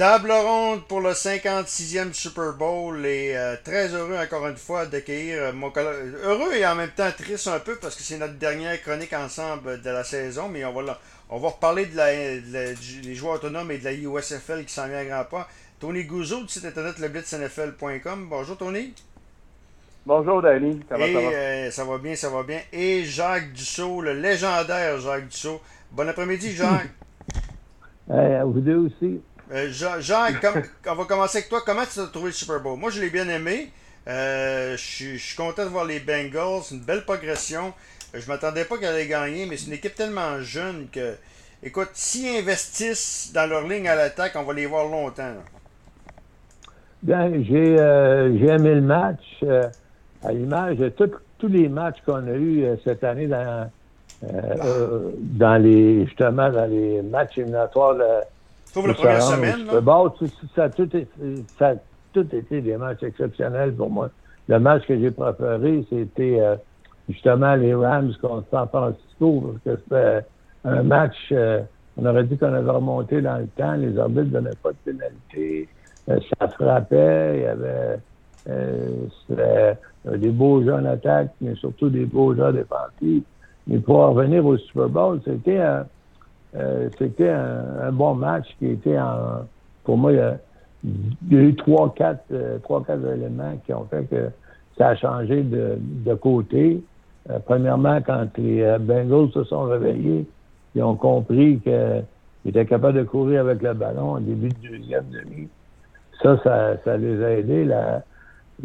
Table ronde pour le 56e Super Bowl et euh, très heureux encore une fois d'accueillir euh, mon collègue. Heureux et en même temps triste un peu parce que c'est notre dernière chronique ensemble de la saison, mais on va, on va reparler de la, des joueurs autonomes et de la USFL qui s'en vient à grand pas. Tony Gouzeau du site internet leblitznfl.com. Bonjour Tony. Bonjour Danny, ça va, ça va? Euh, ça va bien, ça va bien. Et Jacques Dussault, le légendaire Jacques Dussault. Bon après-midi Jacques. à vous deux aussi. Euh, Jacques, on va commencer avec toi. Comment tu as trouvé le Super Bowl? Moi, je l'ai bien aimé. Euh, je suis content de voir les Bengals. Une belle progression. Je m'attendais pas qu'elle allait gagner, mais c'est une équipe tellement jeune que, écoute, s'ils investissent dans leur ligne à l'attaque, on va les voir longtemps. Bien, euh, j'ai aimé le match. à l'image de tous les matchs qu'on a eus cette année dans, dans les justement dans les matchs éliminatoires Sauf la première semaine. ça, a tout ça tout été des matchs exceptionnels pour moi. Le match que j'ai préféré, c'était euh, justement les Rams contre San Francisco, parce que c'était un match, euh, on aurait dit qu'on avait remonté dans le temps, les arbitres ne donnaient pas de pénalité, euh, ça frappait, il y avait des beaux jeux en attaque, mais surtout des beaux jeux défensifs. Mais pour revenir au Super Bowl, c'était un euh, c'était un, bon match qui était en. Pour moi, il y a, eu trois, quatre, euh, trois, quatre éléments qui ont fait que ça a changé de, de côté. Euh, premièrement, quand les Bengals se sont réveillés, ils ont compris qu'ils étaient capables de courir avec le ballon au début de deuxième demi. Ça, ça, ça les a aidés. La,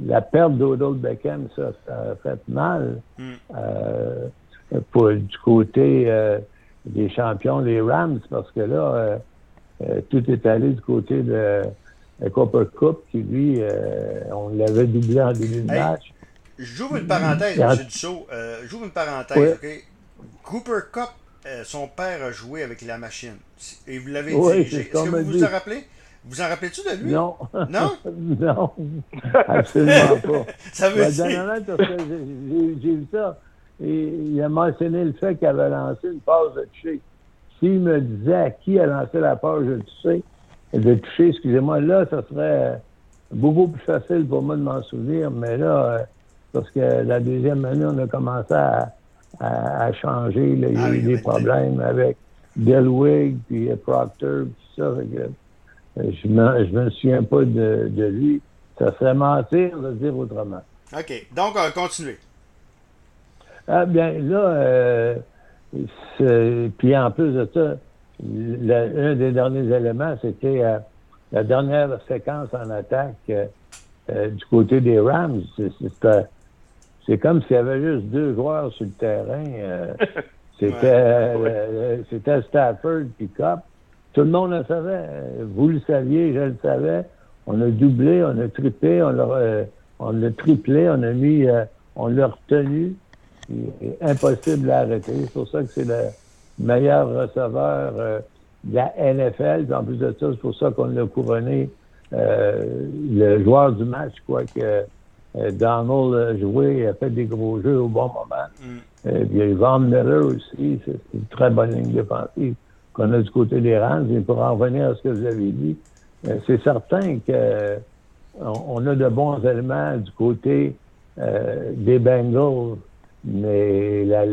la perte d'Odell Beckham, ça, ça a fait mal mm. pour du côté des champions, les Rams, parce que là, euh, euh, tout est allé du côté de Copper Cup, qui lui, euh, on l'avait doublé en début de match. J'ouvre une parenthèse, M. Dussault. J'ouvre une parenthèse, OK? Cooper Cup, son père a joué avec la machine. Et vous l'avez oui, dit. Est-ce que vous vous en rappelez? Vous en rappelez-tu de lui? Non. Non? non. Absolument pas. ça veut dire... J'ai vu ça. Et il a mentionné le fait qu'il avait lancé une passe de toucher. S'il me disait à qui a lancé la passe de toucher, de toucher, excusez-moi, là, ça serait beaucoup plus facile pour moi de m'en souvenir, mais là, euh, parce que la deuxième année, on a commencé à, à, changer. il y a eu des problèmes avec Delwig, puis Proctor, puis ça. Euh, je ne me souviens pas de, de, lui. Ça serait mentir de dire autrement. OK. Donc, on va continuer. Ah, bien, là, euh, puis en plus de ça, un des derniers éléments, c'était euh, la dernière séquence en attaque euh, du côté des Rams. C'est comme s'il y avait juste deux joueurs sur le terrain. c'était c'était Stafford puis. Tout le monde le savait. Vous le saviez, je le savais. On a doublé, on a triplé, on l'a on l'a triplé, on a mis, on l'a retenu est impossible à arrêter. C'est pour ça que c'est le meilleur receveur euh, de la NFL. en plus de ça, c'est pour ça qu'on l'a couronné euh, le joueur du match, quoi que euh, Donald a joué, il a fait des gros jeux au bon moment. Mm. il y a eu Van Miller aussi, c'est une très bonne ligne défensive qu'on a du côté des Rams. Et pour en revenir à ce que vous avez dit, c'est certain que on, a de bons éléments du côté des Bengals mais la,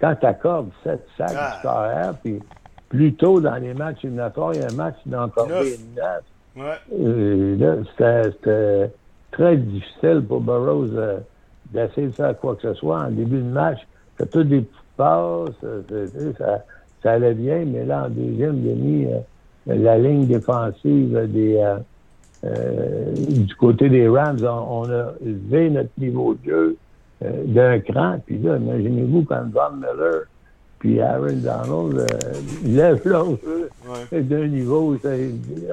quand tu accordes 7 sacs ah. du puis plus tôt dans les matchs éliminatoires, il y a un match d'accorder 9. Ouais. Euh, là, c'était très difficile pour Burroughs euh, d'essayer de faire quoi que ce soit en début de match. C'est tout des petites passes, euh, ça, ça allait bien, mais là, en deuxième demi, la ligne défensive des, du côté des Rams, on, on, a élevé notre niveau de jeu. Euh, d'un cran. Puis là, imaginez-vous quand Von Miller puis Aaron Donald euh, lèvent l'autre d'un niveau où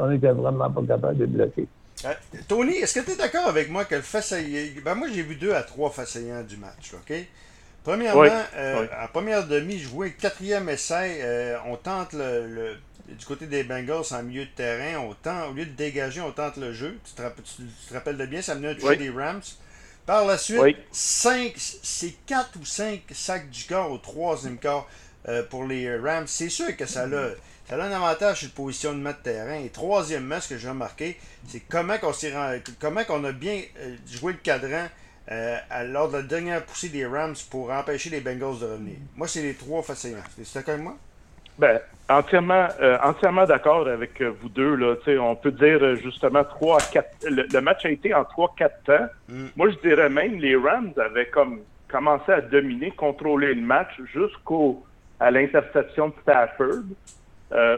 on n'était vraiment pas capable de bloquer. Euh, Tony, est-ce que tu es d'accord avec moi que le fait Ben moi, j'ai vu deux à trois façons du match, OK? Premièrement, en première demi, je jouais quatrième essai. on tente le, du côté des Bengals en milieu de terrain. On tente, au lieu de dégager, on tente le jeu. Tu te, rappelles de bien, ça venait de toucher des Rams. Par la suite, c'est 4 ou 5 sacs du corps au troisième quart. pour les Rams. C'est sûr que ça a, ça a un avantage sur le positionnement de terrain. Et troisièmement, ce que j'ai remarqué, c'est comment on comment qu'on a bien joué le cadran lors de la dernière poussée des Rams pour empêcher les Bengals de revenir. Moi, c'est les trois facilement. C'est d'accord avec moi? Ben, entièrement, euh, entièrement d'accord avec euh, vous deux. Là. on peut dire euh, justement 3 à 4. Le, match a été en 3-4 temps. Mm. Moi, je dirais même les Rams avaient comme commencé à dominer, contrôler le match jusqu'au à l'interception de Stafford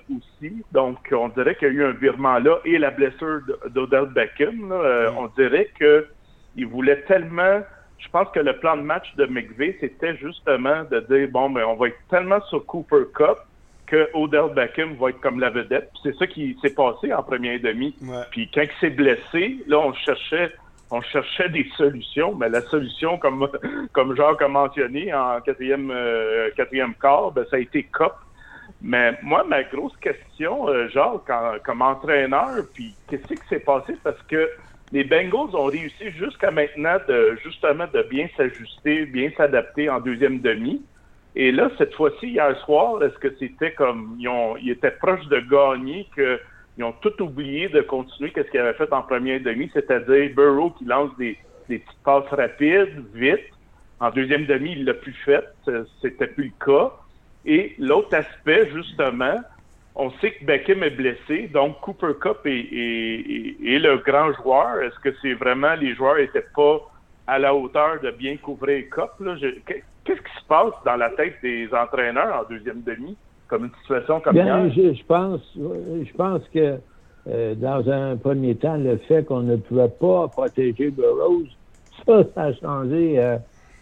aussi. Donc, on dirait qu'il y a eu un virement là et la blessure d'Odell Beckham. Mm. On dirait que il voulait tellement je pense que le plan de match de McVeigh, c'était justement de dire bon, mais ben, on va être tellement sur Cooper Cup que Odell Beckham va être comme la vedette. C'est ça qui s'est passé en première demi. Puis quand il s'est blessé, là, on cherchait on cherchait des solutions, mais la solution, comme, comme Jacques a mentionné en quatrième, euh, quatrième quart, ben, ça a été COP. Mais moi, ma grosse question, euh, Jacques, comme entraîneur, puis qu'est-ce qui s'est passé? Parce que les Bengals ont réussi jusqu'à maintenant de justement de bien s'ajuster, bien s'adapter en deuxième demi. Et là, cette fois-ci, hier soir, est-ce que c'était comme ils, ils étaient proches de gagner qu'ils ont tout oublié de continuer qu'est-ce qu'ils avaient fait en première demi, c'est-à-dire Burrow qui lance des, petites passes rapides, vite. En deuxième demi, il l'a plus fait, c'était plus le cas. Et l'autre aspect, justement, on sait que Beckham est blessé, donc Cooper Cup est, est le grand joueur. Est-ce que c'est vraiment les joueurs n'étaient pas à la hauteur de bien couvrir? Là? Qu'est-ce qui se passe dans la tête des entraîneurs en deuxième demi, comme une situation comme ça? Je, pense, je pense que euh, dans un premier temps, le fait qu'on ne pouvait pas protéger Burroughs, ça, ça a changé euh,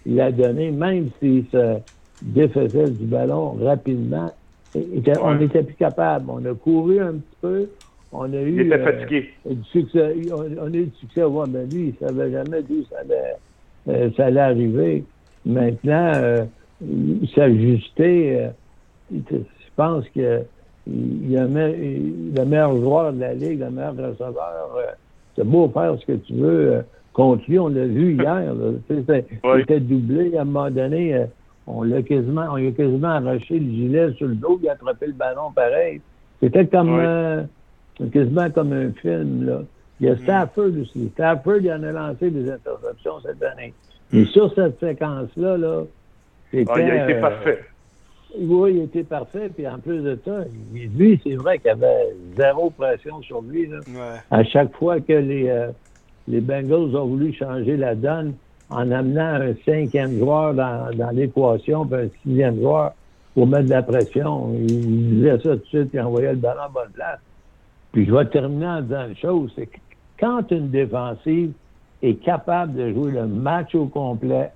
il a donné, même s'il se défaisait du ballon rapidement, on n'était plus capable. On a couru un petit peu. On a eu, il était fatigué. Euh, du succès. On, a eu du succès. Ouais, mais lui, il ne savait jamais d'où ça allait, ça allait arriver. Maintenant, euh, s'ajuster, euh, je pense que il y a le meilleur joueur de la Ligue, le meilleur receveur. Euh, c'est beau faire ce que tu veux euh, contre lui. On l'a vu hier. Il était doublé à un moment donné. on l'a quasiment, on a quasiment arraché le gilet sur le dos, il a attrapé le ballon pareil. C'était comme quasiment comme un film. Là. Il y a mm. Stafford aussi. Stafford, il en a lancé des interceptions cette année. Et sur cette séquence-là, là. Ah, il a été euh, parfait. oui, il était parfait. Puis en plus de ça, lui, c'est vrai qu'il y avait zéro pression sur lui. Là. À chaque fois que les, euh, les Bengals ont voulu changer la donne en amenant un cinquième joueur dans, dans l'équation, puis un sixième joueur pour mettre de la pression, il disait ça tout de suite, il envoyait le ballon à bonne place. Puis je vais terminer en disant une chose, c'est que quand une défensive est capable de jouer le match au complet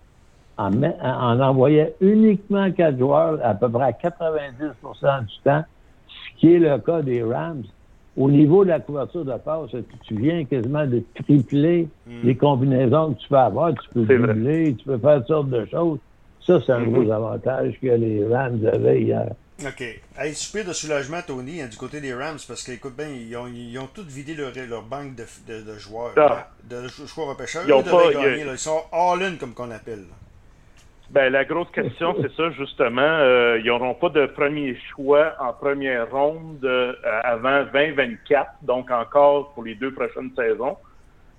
en, en envoyant uniquement quatre joueurs à peu près à 90% du temps, ce qui est le cas des Rams. Au niveau de la couverture de passe, tu viens quasiment de tripler hmm. les combinaisons que tu peux avoir. Tu peux doubler, tu peux faire toutes sortes de choses. Ça, c'est un hmm. gros avantage que les Rams avaient hier. OK. Hey, super de soulagement, Tony, hein, du côté des Rams, parce qu'écoute bien, ils ont, ils ont tous vidé leur, leur banque de, de, de joueurs. Ah. De, joueurs repêcheurs. Ils, ont pas, gagner, ils sont all-in, comme qu'on appelle. Ben, la grosse question, c'est ça, justement. Euh, ils n'auront pas de premier choix en première ronde euh, avant 2024, donc encore pour les deux prochaines saisons.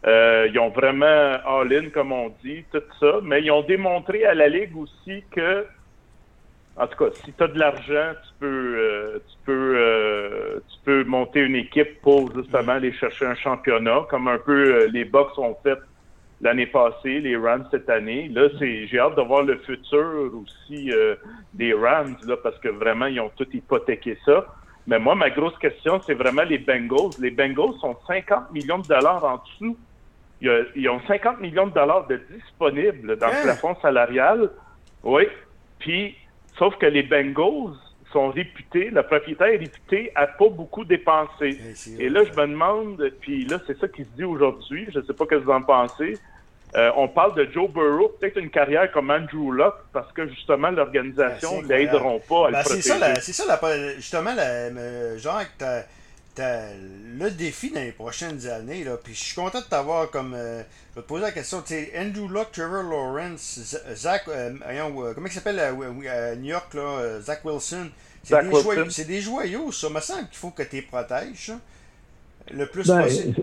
Euh, ils ont vraiment all-in, comme on dit, tout ça. Mais ils ont démontré à la Ligue aussi que en tout cas, si tu as de l'argent, tu peux euh, tu peux euh, tu peux monter une équipe pour justement aller chercher un championnat, comme un peu euh, les Bucks ont fait l'année passée, les Rams cette année. Là, c'est j'ai hâte de voir le futur aussi des Rams là, parce que vraiment ils ont tout hypothéqué ça. Mais moi, ma grosse question, c'est vraiment les Bengals. Les Bengals sont 50 millions de dollars en dessous. Ils, ont 50 millions de dollars de disponibles dans le hein? plafond salarial. Oui. Puis Sauf que les Bengals sont réputés, le propriétaire est réputé à pas beaucoup dépenser. Eh, Et là, je me demande, puis là, c'est ça qui se dit aujourd'hui, je ne sais pas ce que vous en pensez. Euh, on parle de Joe Burrow, peut-être une carrière comme Andrew Luck, parce que justement, l'organisation ne ben, l'aideront pas à le ben, protéger. C'est ça, c'est ça justement, la, Jacques, le défi dans les prochaines années, là, puis je suis content de t'avoir comme. Euh, je vais te poser la question. Andrew Luck, Trevor Lawrence, Zach. Euh, euh, comment il s'appelle à, New York, là, Zach Wilson. C'est des, joyaux, des joyaux, ça. me semble qu'il faut que tu les protèges, le plus ben, possible.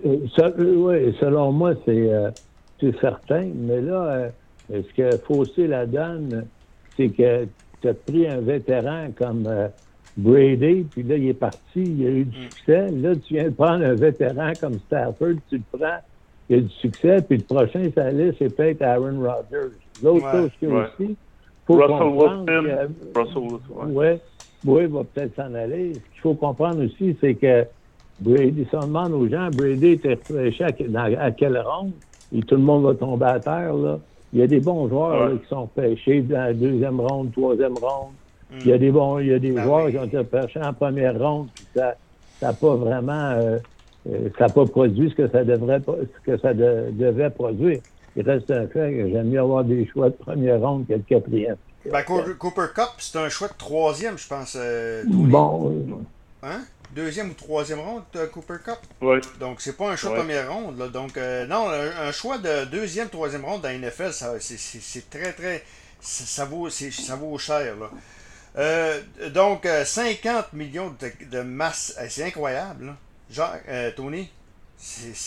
oui, selon moi, c'est certain. Mais là, ce qui a faussé la donne, c'est que tu as pris un vétéran comme. Brady, puis là, il est parti, il a eu du mm. succès. Là, tu viens de prendre un vétéran comme Stafford, tu le prends, il a du succès, puis le prochain ça allait, c'est peut-être Aaron Rodgers. L'autre chose qu'il y a aussi, faut Russell Wilson. Russell Wilson, ouais. Oui, il va peut-être s'en aller. Ce qu'il faut comprendre aussi, c'est que Brady, si on demande aux gens, Brady était repêché à, à, quelle ronde, et tout le monde va tomber à terre, là. Il y a des bons joueurs qui sont pêchés dans la deuxième ronde, troisième ronde. Il y a des bons, il y a des ben joueurs qui ont été perchés en première ronde, puis ça n'a pas vraiment euh, euh, ça pas produit ce que ça devrait ce que ça devait produire. Il reste un fait que j'aime mieux avoir des choix de première ronde que de quatrième. Ben, Cooper Cup, c'est un choix de troisième, je pense. Euh, bon. Hein? Deuxième ou troisième ronde, Cooper Cup? Oui. Donc, c'est pas un choix de première ronde. Là. Donc, non, un, choix de deuxième, troisième ronde dans la NFL, c'est très, très. Ça, vaut, ça vaut cher. Là. Euh, donc, 50 euh, millions de, masse, euh, c'est incroyable. Genre, Tony?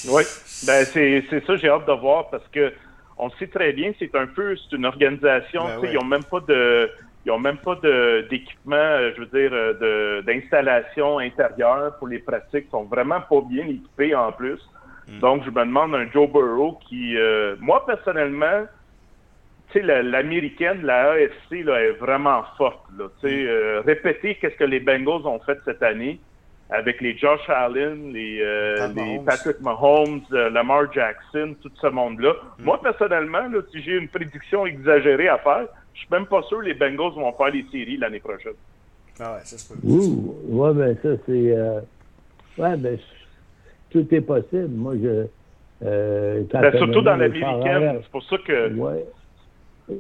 oui, ben, c'est ça, j'ai hâte de voir parce que on sait très bien, c'est un peu, c'est une organisation, ben ils n'ont même pas de. Ils ont même pas d'équipement, je veux dire, d'installation intérieure pour les pratiques. Ils sont vraiment pas bien équipés en plus. Hmm. Donc, je me demande un Joe Burrow qui, moi personnellement, l'américaine, la AFC, là, est vraiment forte. Là, mm. euh, répéter qu'est-ce que les Bengals ont fait cette année avec les Josh Allen, les, euh, les Patrick Mahomes, euh, Lamar Jackson, tout ce monde-là. Mm. Moi, personnellement, là, si j'ai une prédiction exagérée à faire, je suis même pas sûr que les Bengals vont faire les séries l'année prochaine. Ah ouais, ça se peut. Ouh, ouais, ben ça, c'est... ouais, ben, tout est possible. Moi, je... Ben, surtout dans l'américaine. C'est pour ça que... Ouais.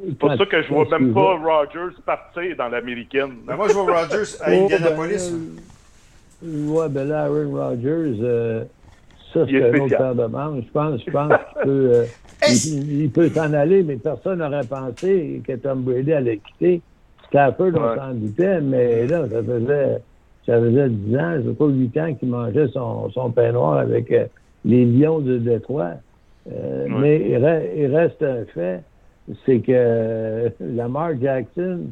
C'est pour ça que je vois même pas Rogers partir dans l'américaine. Ben moi, je vois Rogers à oh, Indianapolis. Ben, ouais, ben là, Aaron Rodgers, euh, ça, c'est un autre paire de manches. Je pense, je pense qu'il peut, euh, il, peut s'en aller, mais personne n'aurait pensé que Tom Brady allait quitter. Stafford, on s'en doutait, mais là, ça faisait, ça faisait 10 ans, c'est pas 8 ans qu'il mangeait son, son pain noir avec euh, les Lions de Détroit. Mais il, reste un fait c'est que euh, Lamar Jackson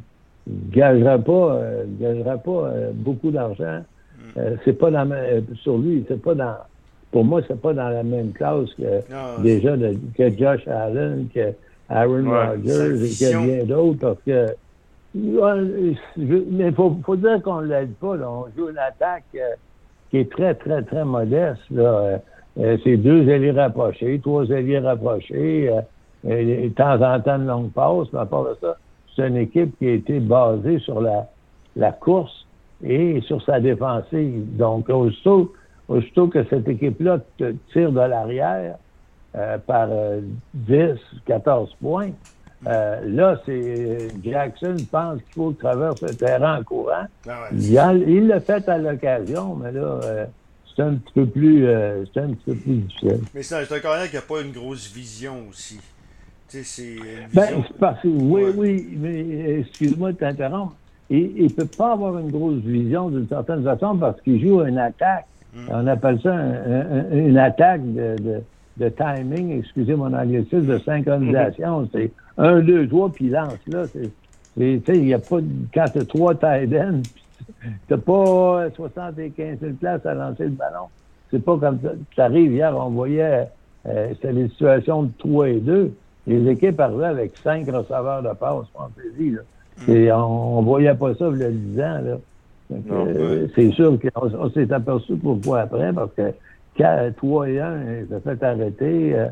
gagera pas, euh, gagera pas euh, beaucoup d'argent. Mm. c'est pas dans, sur lui, c'est pas dans. Pour moi, c'est pas dans la même classe que déjà que Josh Allen, que Aaron Rodgers et que bien d'autres, parce que mais il faut, faut, dire qu'on ne l'aide pas. On joue une attaque qui est très, très, très modeste. c'est deux alliés rapprochés, trois alliés rapprochés. Et, de temps en temps, de longue passe, mais à part de ça, c'est une équipe qui a été basée sur la, la course et sur sa défensive. Donc, aussitôt, aussitôt que cette équipe-là tire de l'arrière euh, par 10, euh, 14 points, euh, là, c'est Jackson pense qu'il faut traverser le terrain en courant. Ah il l'a fait à l'occasion, mais là, c'est un petit peu plus, c'est un petit peu plus difficile. Mais c'est un, un carrière qui n'a pas une grosse vision aussi. C'est ben, parce que, oui, oui, mais excuse-moi de t'interrompre. Il ne peut pas avoir une grosse vision d'une certaine façon parce qu'il joue une attaque. Hmm. On appelle ça une attaque de, de, timing, excusez mon anglicisme, de synchronisation. Hmm. C'est un, deux, trois, puis il lance là. Il n'y a pas, quand tu as trois tight ends, tu n'as pas 75 000 places à lancer le ballon. C'est pas comme ça. Tu arrives hier, on voyait, euh, c'était les situations de 3 et 2 les équipes arrivaient avec cinq receveurs de passe, pensez-y. Mm. Et on, ne voyait pas ça il y a 10 ans. Là. Euh, c'est sûr qu'on s'est aperçu pourquoi après, parce que 3 et 1, ça fait arrêter euh,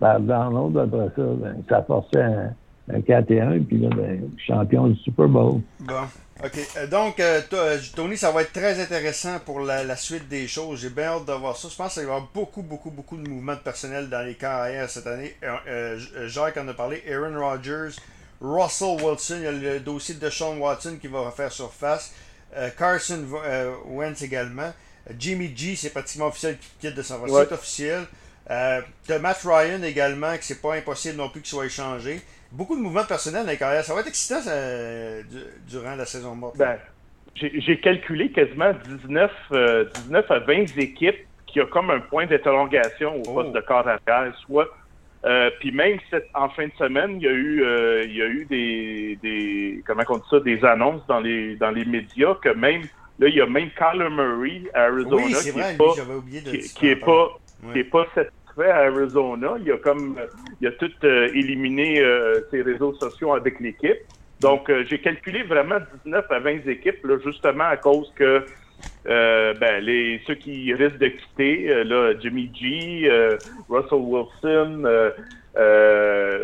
par Donald. Après ça, ben, ça forçait un 4 et 1, puis là, ben, champion du Super Bowl. Bon. OK. Euh, donc, euh, euh, Tony, ça va être très intéressant pour la, suite des choses. J'ai bien hâte de voir ça. Je pense qu'il va y avoir beaucoup, beaucoup, beaucoup de mouvements de personnel dans les carrières cette année. Jacques en a parlé. Aaron Rodgers, Russell Wilson, il y a le dossier de Sean Watson qui va refaire surface. Carson Wentz également. Jimmy G, c'est pratiquement officiel qui quitte de San Francisco. C'est officiel. Euh, Matt Ryan également, que c'est pas impossible non plus qu'il soit échangé. Beaucoup de mouvements personnels dans les carrières. Ça va être excitant durant la saison morte. Ben, j'ai calculé quasiment 19, 19 à 20 équipes qui ont comme un point d'interrogation au poste oh. de corps arrière, soit euh, puis même cette, en fin de semaine, il y a eu, euh, il y a eu des, des, comment on dit ça, des annonces dans les, dans les médias que même, là, il y a même Kyler Murray à Arizona qui, n'est pas, qui, est pas, qui est pas à Arizona. Il a comme, il a tout euh, éliminé ses réseaux sociaux avec l'équipe. Donc, j'ai calculé vraiment 19 à 20 équipes, là, justement à cause que euh, ben, les, ceux qui risquent de quitter, euh, là, Jimmy G, euh, Russell Wilson,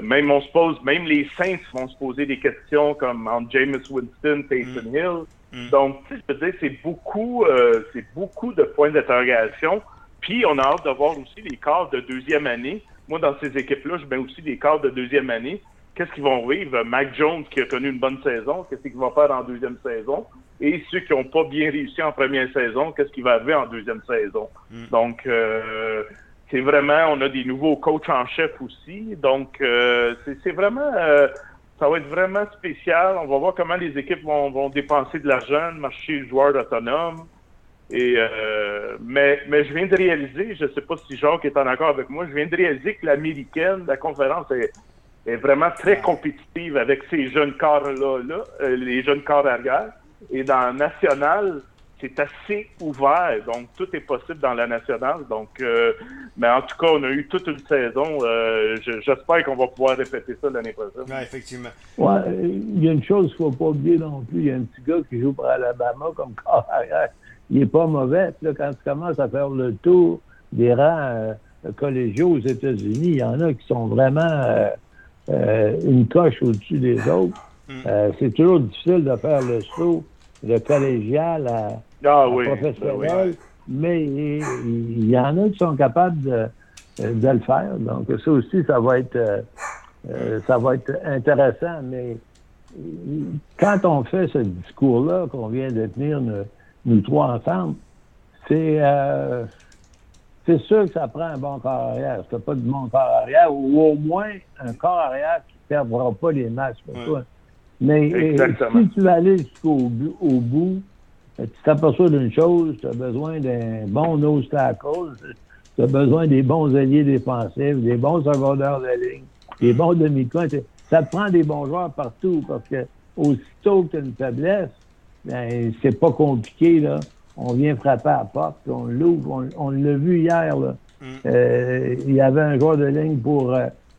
même on se pose, même les Saints vont se poser des questions comme en Jameis Winston, Taysom mm. Hill. Mm. Donc, je veux dire, c'est beaucoup, c'est beaucoup de points d'interrogation. Puis, on a hâte de voir aussi les cadres de deuxième année. Moi, dans ces équipes-là, je mets aussi des cadres de deuxième année. Qu'est-ce qu'ils vont vivre? Mac Jones, qui a connu une bonne saison, qu'est-ce qu'il va faire en deuxième saison? et ceux qui n'ont pas bien réussi en première saison, qu'est-ce qui va arriver en deuxième saison? Hmm. Donc, euh, c'est vraiment, on a des nouveaux coachs en chef aussi. Donc, euh, c'est vraiment, euh, ça va être vraiment spécial. On va voir comment les équipes vont, vont dépenser de l'argent, le marché joueur autonome. Et mais, mais je viens de réaliser, je ne sais pas si Jacques est en accord avec moi, je viens de réaliser que l'américaine, la conférence est, est vraiment très compétitive avec ces jeunes corps-là, là, les jeunes corps arrière. Et dans la nationale, c'est assez ouvert. Donc, tout est possible dans la nationale. Donc, euh, mais en tout cas, on a eu toute une saison. Euh, j'espère qu'on va pouvoir répéter ça l'année prochaine. Oui, effectivement. Ouais, il y a une chose qu'il ne faut pas oublier non plus. Il y a un petit gars qui joue pour Alabama comme corps arrière. Il n'est pas mauvais. Là, quand tu commences à faire le tour des rangs euh, collégiaux aux États-Unis, il y en a qui sont vraiment une coche au-dessus des autres. Mm. Euh, c'est toujours difficile de faire le saut de collégial à, ah professionnel, mais il, y en a qui sont capables de, le faire. Donc ça aussi, ça va être euh, ça va être intéressant. Mais quand on fait ce discours-là qu'on vient de tenir nous, trois ensemble, c'est euh, c'est sûr que ça prend un bon corps arrière. C'est pas de bon corps arrière, ou au moins un corps arrière qui ne perdra pas les matchs pour toi. Mais euh, si tu veux aller jusqu'au au bout, euh, tu t'aperçois d'une chose, tu as besoin d'un bon nose tackle, tu as besoin des bons alliés défensifs, des bons secondaires de ligne, des bons demi-coins. Ça te prend des bons joueurs partout parce que aussitôt que tu as une faiblesse, ben, c'est pas compliqué, là. On vient frapper à la porte, on l'ouvre. On, l'a vu hier, là. Mm. Euh, il y avait un joueur de ligne pour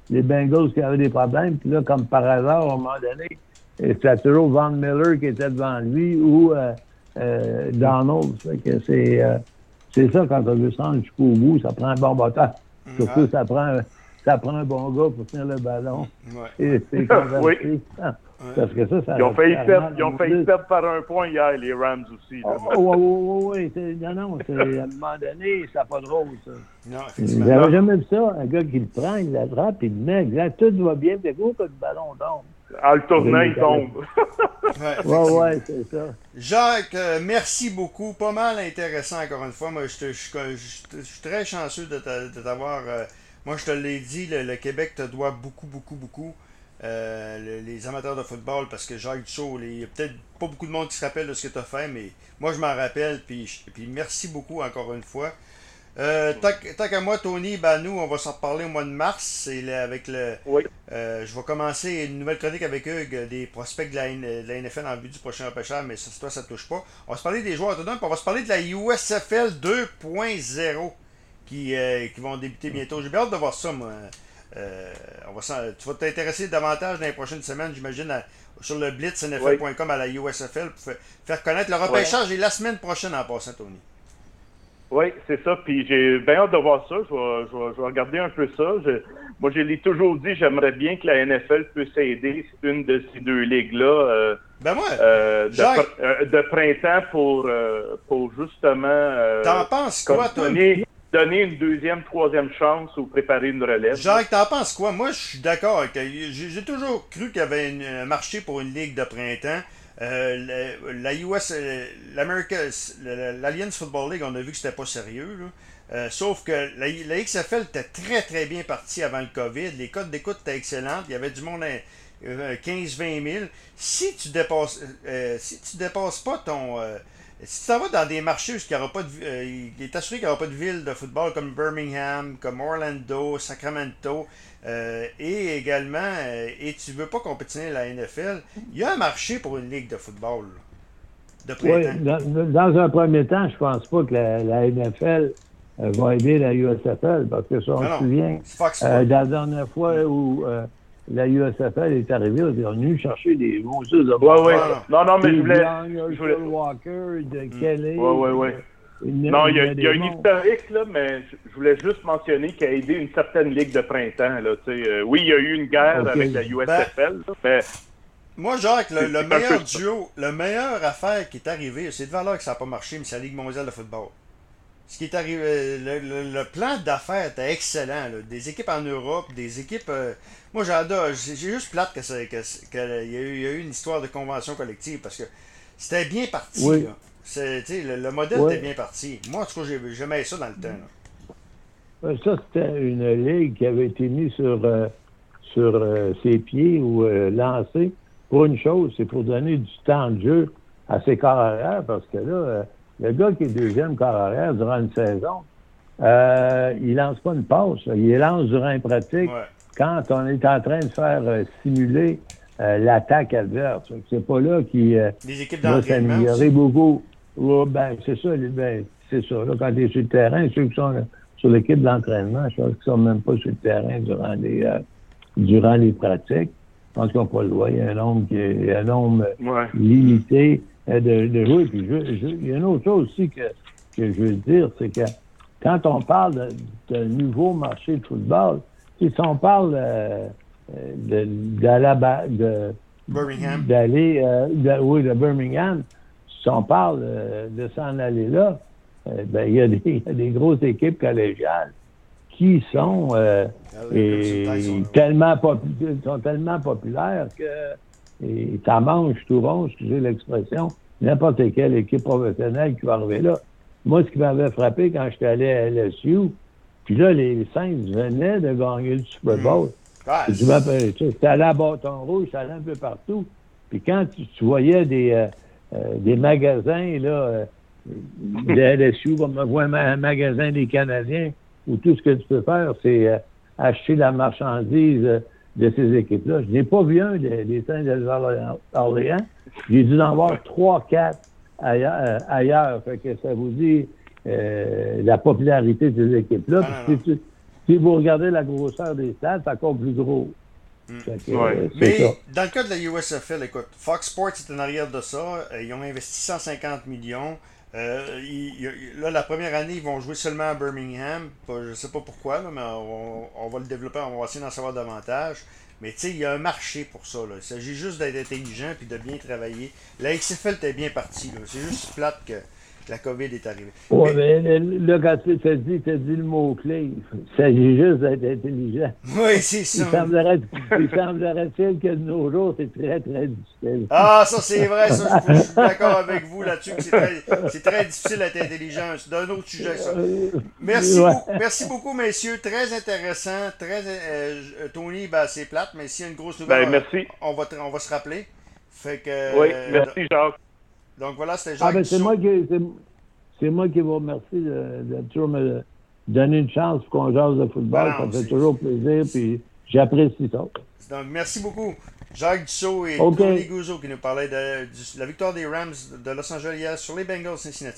les Bengals qui avaient des problèmes. Puis là, comme par hasard, à un moment donné, c'était toujours Van Miller qui était devant lui ou euh, euh, Donald. c'est, euh, c'est ça quand on veut se rendre jusqu'au bout, ça prend un bon bâtard. Surtout, ça prend, ça prend un bon gars pour tenir le ballon. Et c'est oui. Parce que ça, ça ils ont failli perdre, ils ont failli perdre par un point hier, les Rams aussi. Là. Oh, oui, oui, oui. Non, non, à un moment donné, ça n'a pas de rôle, ça. Non, J'avais jamais vu ça. Un gars qui le prend, il l'attrape, il le met, exact, tout va bien, puis gros, que le ballon tombe. En le tournant, il tombe. ouais, ouais, c'est ça. Jacques, euh, merci beaucoup. Pas mal intéressant, encore une fois. Moi, je, suis très chanceux de t'avoir. Euh, moi, je te l'ai dit, le, Québec te doit beaucoup, beaucoup, beaucoup. Euh, les amateurs de football, parce que Jacques Duchot, il y a peut-être pas beaucoup de monde qui se rappelle de ce que tu as fait, mais moi, je m'en rappelle. Puis, puis merci beaucoup, encore une fois. Euh, tant qu'à moi, Tony, ben nous, on va s'en reparler au mois de mars. avec le, oui. Euh, je vais commencer une nouvelle chronique avec eux, des prospects de la, NFL en vue du prochain repêchage, mais ça, toi, ça touche pas. On va se parler des joueurs autonomes, puis on va se parler de la USFL 2.0 qui, euh, qui vont débuter bientôt. J'ai bien hâte de voir ça, moi. On va tu vas t'intéresser davantage dans les prochaines semaines, j'imagine, sur le blitznfl.com à la USFL pour faire connaître le repêchage et la semaine prochaine en passant, Tony. Oui, c'est ça. Puis j'ai bien hâte de voir ça. Je vais, je vais, regarder un peu ça. moi, je l'ai toujours dit, j'aimerais bien que la NFL puisse aider une de ces deux ligues-là. Euh, ben euh, euh, de, printemps pour, pour justement. T'en penses quoi, donner, donner une deuxième, troisième chance ou préparer une relève. Jacques, t'en penses quoi? Moi, je suis d'accord. J'ai toujours cru qu'il y avait un marché pour une ligue de printemps. la US, l'Alliance Football League, on a vu que c'était pas sérieux. sauf que la, XFL était très très bien partie avant le COVID. Les codes d'écoute étaient excellentes. Il y avait du monde 15-20 000. Si tu dépasses, si tu dépasses pas ton si tu vas dans des marchés où il, y aura pas de, il est assuré qu'il n'y aura pas de ville de football comme Birmingham, comme Orlando, Sacramento, euh, et également, euh, et tu veux pas compétitionner la NFL, il y a un marché pour une ligue de football. De oui, dans, un premier temps, je pense pas que la, NFL euh, va aider la USFL, parce que ça, on se souvient, la dernière fois où la USFL est arrivée, ils sont venus chercher des monstres de Ouais, ouais. Non, non, mais je voulais. Je voulais... Walker, de mm. Kelly. Ouais, ouais, ouais. Non, il y a, il y a une historique, là, mais je voulais juste mentionner qu'il a aidé une certaine ligue de printemps. Là, euh, oui, il y a eu une guerre avec la USFL, ben, mais... Moi, Jacques, le, le meilleur duo, le meilleur affaire qui est arrivé, c'est de valeur que ça n'a pas marché, mais c'est la Ligue mondiale de football. Ce qui est arrivé, le, plan d'affaires était excellent. Des équipes en Europe, des équipes. Euh, moi, j'adore. J'ai juste plate que qu'il que, y, a eu, y a eu une histoire de convention collective parce que c'était bien parti. Oui. Le, le, modèle était bien parti. Moi, en tout cas, j'aimais ça dans le temps. Ça, c'était une ligue qui avait été mise sur, euh, sur euh, ses pieds ou lancée pour une chose, c'est pour donner du temps de jeu à ses carrières parce que là le gars qui est deuxième corps arrière durant une saison, euh, il lance pas une passe. Il lance durant une pratique quand on est en train de faire euh, simuler euh, l'attaque adverse. C'est pas là qu'il euh, va s'améliorer beaucoup. ben, c'est ça, ben, c'est ça. Là, quand tu es sur le terrain, ceux qui sont sur l'équipe d'entraînement, je pense qu'ils sont même pas sur le terrain durant les durant les pratiques. Je pense qu'on n'a pas le droit. Il y a un nombre qui est un nombre limité. Euh, de, jouer. Puis il y a une autre chose aussi que, que je veux dire, c'est que quand on parle de, nouveau marché de football, si on parle euh, de, de, Birmingham. D'aller, euh, oui, de Birmingham, si on parle de s'en aller là, ben, il, y a des, il y a des grosses équipes collégiales qui sont, ah tellement, sont tellement populaires que et ça mange tout rond, excusez l'expression, n'importe quelle équipe professionnelle qui va arriver là. Moi, ce qui m'avait frappé quand j'étais allé à LSU, puis là, les Saints venaient de gagner le Super Bowl. Mmh. C'était à la bâton rouge, allait un peu partout. Puis quand tu, voyais des, euh, euh, des magasins là, euh, de LSU, comme un magasin des Canadiens, où tout ce que tu peux faire, c'est acheter la marchandise de ces équipes-là. Je n'ai pas vu un des, des Saints d'Orléans. J'ai dû en voir trois, quatre ailleurs. Euh, ailleurs. Fait que ça vous dit euh, la popularité de ces équipes-là. Ah, si, vous regardez la grosseur des stades, c'est encore plus gros. Hmm. Euh, Mais dans le cas de la USFL, écoute, Fox Sports est en arrière de ça. Ils ont investi 150 millions. Euh, là, la première année, ils vont jouer seulement à Birmingham. je ne sais pas pourquoi, mais on, va le développer, on va essayer d'en savoir davantage. Mais tu sais, il y a un marché pour ça. Il s'agit juste d'être intelligent et de bien travailler. La XFL était bien partie. C'est juste plate que la COVID est arrivée. Oui, mais, là, quand tu as dit, dit le mot-clé, il s'agit juste d'être intelligent. Oui, c'est ça. Il semblerait-il semblerait que de nos jours, c'est très, très difficile. Ah, ça, c'est vrai. Ça, je, suis d'accord avec vous là-dessus que c'est très, très, difficile d'être intelligent. C'est d'un autre sujet, ça. Merci, beaucoup, merci beaucoup, messieurs. Très intéressant. Très, euh, Tony, ben, c'est plate, mais s'il y a une grosse nouvelle, ben, merci. On, va, on va se rappeler. Fait que, oui, merci, Jacques. Donc voilà, c'était Jacques ah, ben, c'est moi qui c'est moi qui vous remercie de, de, toujours me donner une chance pour qu'on jase de football. Ben ça fait toujours plaisir, puis j'apprécie ça. Donc, merci beaucoup. Jacques Dussault et Tony Gouzeau qui nous parlaient de, la victoire des Rams de Los Angeles sur les Bengals Cincinnati.